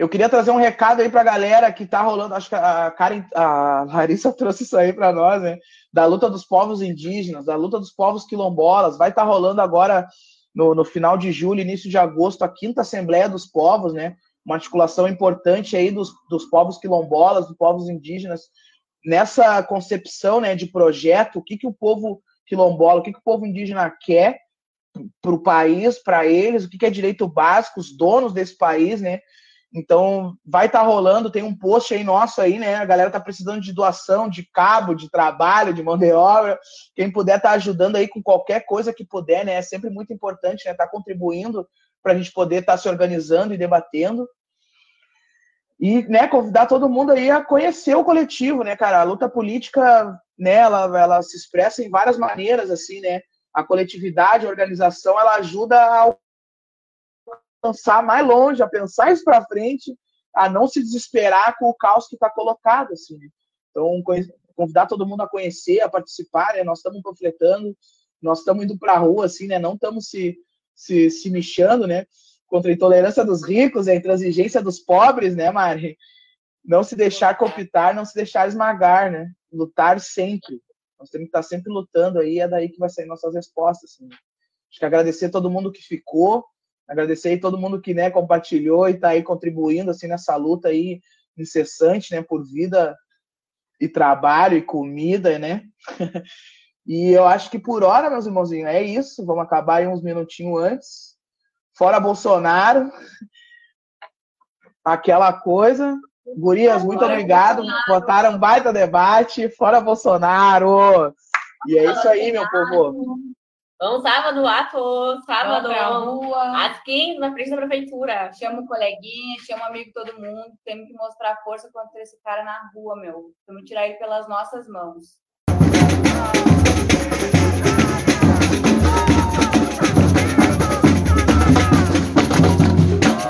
Eu queria trazer um recado aí para a galera que está rolando, acho que a, Karen, a Larissa trouxe isso aí para nós, né? Da luta dos povos indígenas, da luta dos povos quilombolas. Vai estar tá rolando agora no, no, final de julho, início de agosto, a quinta Assembleia dos Povos, né? Uma articulação importante aí dos, dos povos quilombolas, dos povos indígenas, nessa concepção né, de projeto, o que, que o povo quilombola, o que, que o povo indígena quer para o país, para eles, o que, que é direito básico, os donos desse país, né? Então, vai estar tá rolando, tem um post aí nosso aí, né? A galera tá precisando de doação, de cabo, de trabalho, de mão de obra. Quem puder tá ajudando aí com qualquer coisa que puder, né? É sempre muito importante, né? Tá contribuindo para a gente poder estar tá se organizando e debatendo. E, né, convidar todo mundo aí a conhecer o coletivo, né, cara? A luta política, né, ela, ela se expressa em várias maneiras, assim, né? A coletividade, a organização, ela ajuda a pensar mais longe, a pensar isso para frente, a não se desesperar com o caos que está colocado, assim. Né? Então, convidar todo mundo a conhecer, a participar, né? Nós estamos panfletando, nós estamos indo para a rua, assim, né? Não estamos se, se, se mexendo, né? Contra a intolerância dos ricos, a intransigência dos pobres, né, Mari? Não se deixar cooptar, não se deixar esmagar, né? Lutar sempre. Nós temos que estar sempre lutando aí, é daí que vai sair nossas respostas. Assim. Acho que agradecer a todo mundo que ficou, Agradecer aí todo mundo que né, compartilhou e está aí contribuindo assim nessa luta aí incessante, né, por vida e trabalho e comida, né? e eu acho que por hora, meus irmãozinhos, é isso. Vamos acabar aí uns minutinhos antes. Fora Bolsonaro. Aquela coisa. Gurias, muito obrigado. Botaram um baita debate. Fora Bolsonaro. E é isso aí, meu povo. Vamos sábado, ato, sábado, rua. às 15 na frente da prefeitura. Chama o coleguinha, chama o amigo todo mundo. Temos que mostrar força contra esse cara na rua, meu. Vamos tirar ele pelas nossas mãos.